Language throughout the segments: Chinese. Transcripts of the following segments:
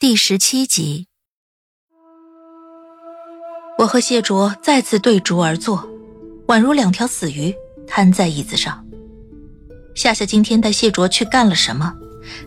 第十七集。我和谢卓再次对烛而坐，宛如两条死鱼瘫在椅子上。夏夏今天带谢卓去干了什么？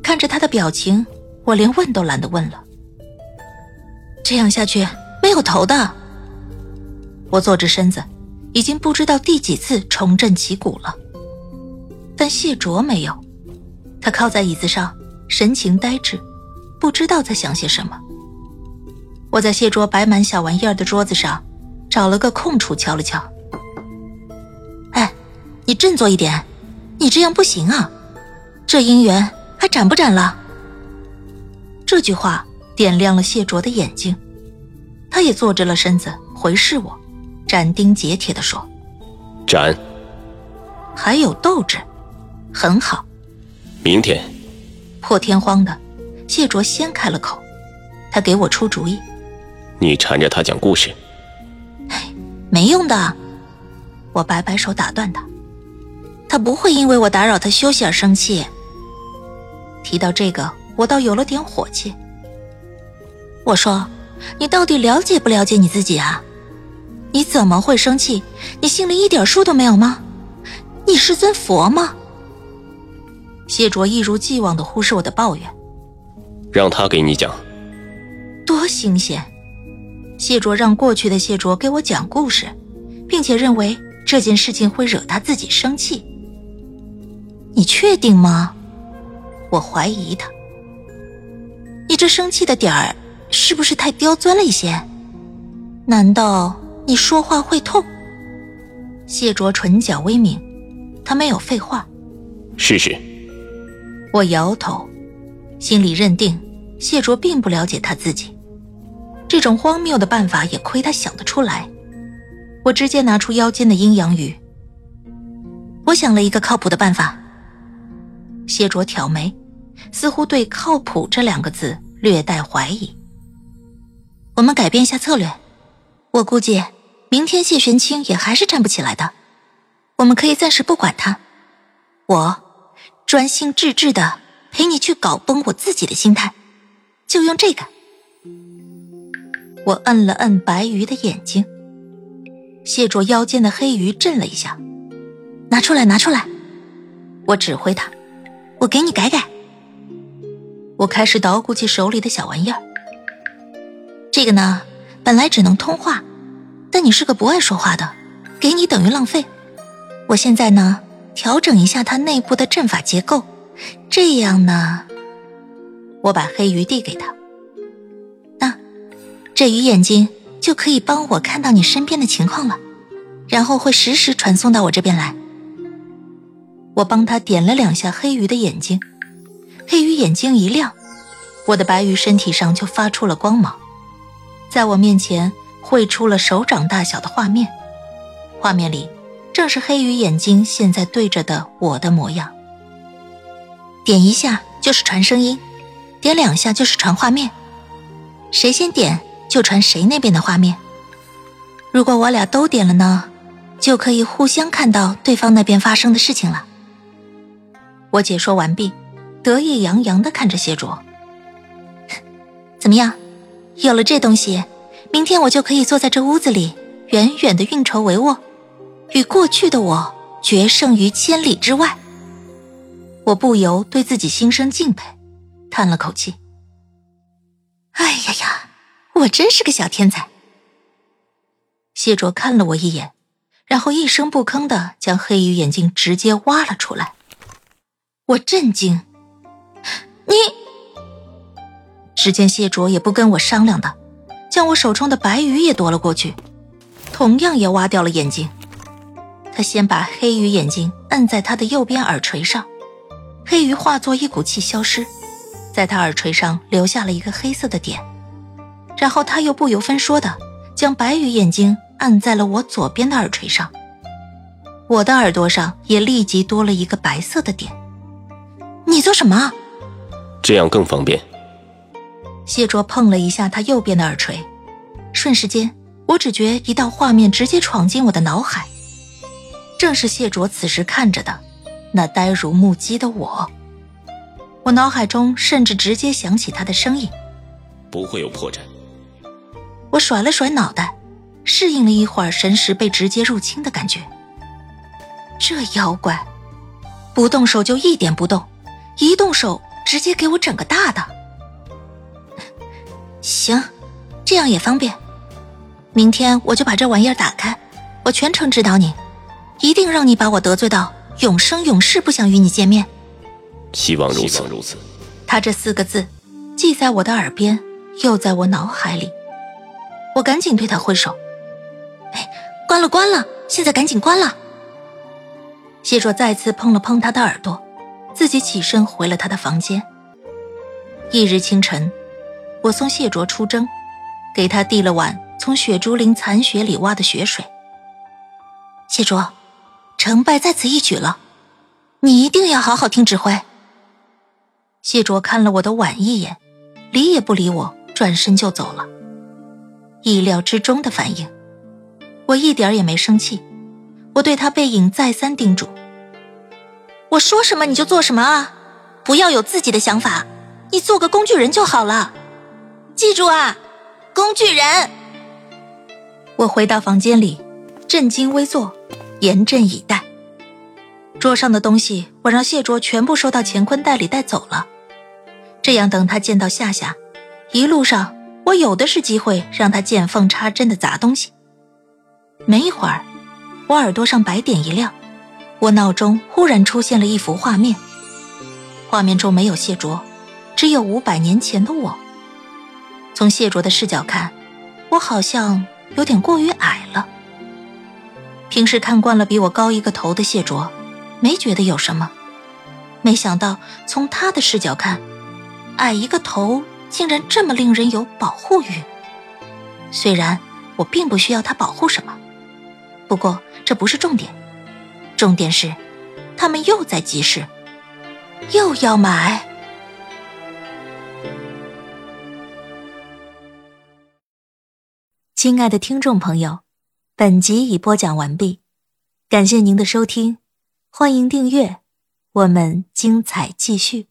看着他的表情，我连问都懒得问了。这样下去没有头的。我坐直身子，已经不知道第几次重振旗鼓了。但谢卓没有，他靠在椅子上，神情呆滞，不知道在想些什么。我在谢卓摆满小玩意儿的桌子上，找了个空处敲了敲。哎，你振作一点，你这样不行啊！这姻缘还斩不斩了？这句话点亮了谢卓的眼睛，他也坐直了身子，回视我，斩钉截铁地说：“斩。”还有斗志，很好。明天。破天荒的，谢卓先开了口，他给我出主意。你缠着他讲故事，哎，没用的。我摆摆手打断他，他不会因为我打扰他休息而生气。提到这个，我倒有了点火气。我说：“你到底了解不了解你自己啊？你怎么会生气？你心里一点数都没有吗？你是尊佛吗？”谢卓一如既往的忽视我的抱怨，让他给你讲，多新鲜。谢卓让过去的谢卓给我讲故事，并且认为这件事情会惹他自己生气。你确定吗？我怀疑他。你这生气的点儿是不是太刁钻了一些？难道你说话会痛？谢卓唇角微抿，他没有废话。试试。我摇头，心里认定谢卓并不了解他自己。这种荒谬的办法也亏他想得出来。我直接拿出腰间的阴阳鱼。我想了一个靠谱的办法。谢卓挑眉，似乎对“靠谱”这两个字略带怀疑。我们改变一下策略。我估计明天谢玄清也还是站不起来的。我们可以暂时不管他，我专心致志的陪你去搞崩我自己的心态，就用这个。我摁了摁白鱼的眼睛，谢卓腰间的黑鱼震了一下，拿出来，拿出来。我指挥他，我给你改改。我开始捣鼓起手里的小玩意儿。这个呢，本来只能通话，但你是个不爱说话的，给你等于浪费。我现在呢，调整一下它内部的阵法结构，这样呢，我把黑鱼递给他。那这鱼眼睛就可以帮我看到你身边的情况了，然后会实时传送到我这边来。我帮他点了两下黑鱼的眼睛，黑鱼眼睛一亮，我的白鱼身体上就发出了光芒，在我面前绘出了手掌大小的画面，画面里正是黑鱼眼睛现在对着的我的模样。点一下就是传声音，点两下就是传画面，谁先点？就传谁那边的画面。如果我俩都点了呢，就可以互相看到对方那边发生的事情了。我解说完毕，得意洋洋的看着谢卓。怎么样？有了这东西，明天我就可以坐在这屋子里，远远的运筹帷幄，与过去的我决胜于千里之外。我不由对自己心生敬佩，叹了口气。哎呀呀！我真是个小天才。谢卓看了我一眼，然后一声不吭的将黑鱼眼睛直接挖了出来。我震惊，你！只见谢卓也不跟我商量的，将我手中的白鱼也夺了过去，同样也挖掉了眼睛。他先把黑鱼眼睛摁在他的右边耳垂上，黑鱼化作一股气消失，在他耳垂上留下了一个黑色的点，然后他又不由分说的将白鱼眼睛按在了我左边的耳垂上，我的耳朵上也立即多了一个白色的点。你做什么？这样更方便。谢卓碰了一下他右边的耳垂，瞬时间，我只觉一道画面直接闯进我的脑海，正是谢卓此时看着的那呆如木鸡的我。我脑海中甚至直接想起他的声音，不会有破绽。我甩了甩脑袋，适应了一会儿神识被直接入侵的感觉。这妖怪，不动手就一点不动，一动手直接给我整个大的。行，这样也方便。明天我就把这玩意儿打开，我全程指导你，一定让你把我得罪到永生永世不想与你见面。希望如此。如此。他这四个字，既在我的耳边，又在我脑海里。我赶紧对他挥手：“哎，关了，关了！现在赶紧关了。”谢卓再次碰了碰他的耳朵，自己起身回了他的房间。翌日清晨，我送谢卓出征，给他递了碗从雪竹林残雪里挖的雪水。谢卓，成败在此一举了，你一定要好好听指挥。谢卓看了我的碗一眼，理也不理我，转身就走了。意料之中的反应，我一点也没生气。我对他背影再三叮嘱：“我说什么你就做什么啊，不要有自己的想法，你做个工具人就好了。记住啊，工具人。”我回到房间里，正襟危坐，严阵以待。桌上的东西，我让谢卓全部收到乾坤袋里带走了。这样，等他见到夏夏，一路上我有的是机会让他见缝插针的砸东西。没一会儿，我耳朵上白点一亮，我脑中忽然出现了一幅画面。画面中没有谢卓，只有五百年前的我。从谢卓的视角看，我好像有点过于矮了。平时看惯了比我高一个头的谢卓。没觉得有什么，没想到从他的视角看，矮一个头竟然这么令人有保护欲。虽然我并不需要他保护什么，不过这不是重点，重点是他们又在集市，又要买。亲爱的听众朋友，本集已播讲完毕，感谢您的收听。欢迎订阅，我们精彩继续。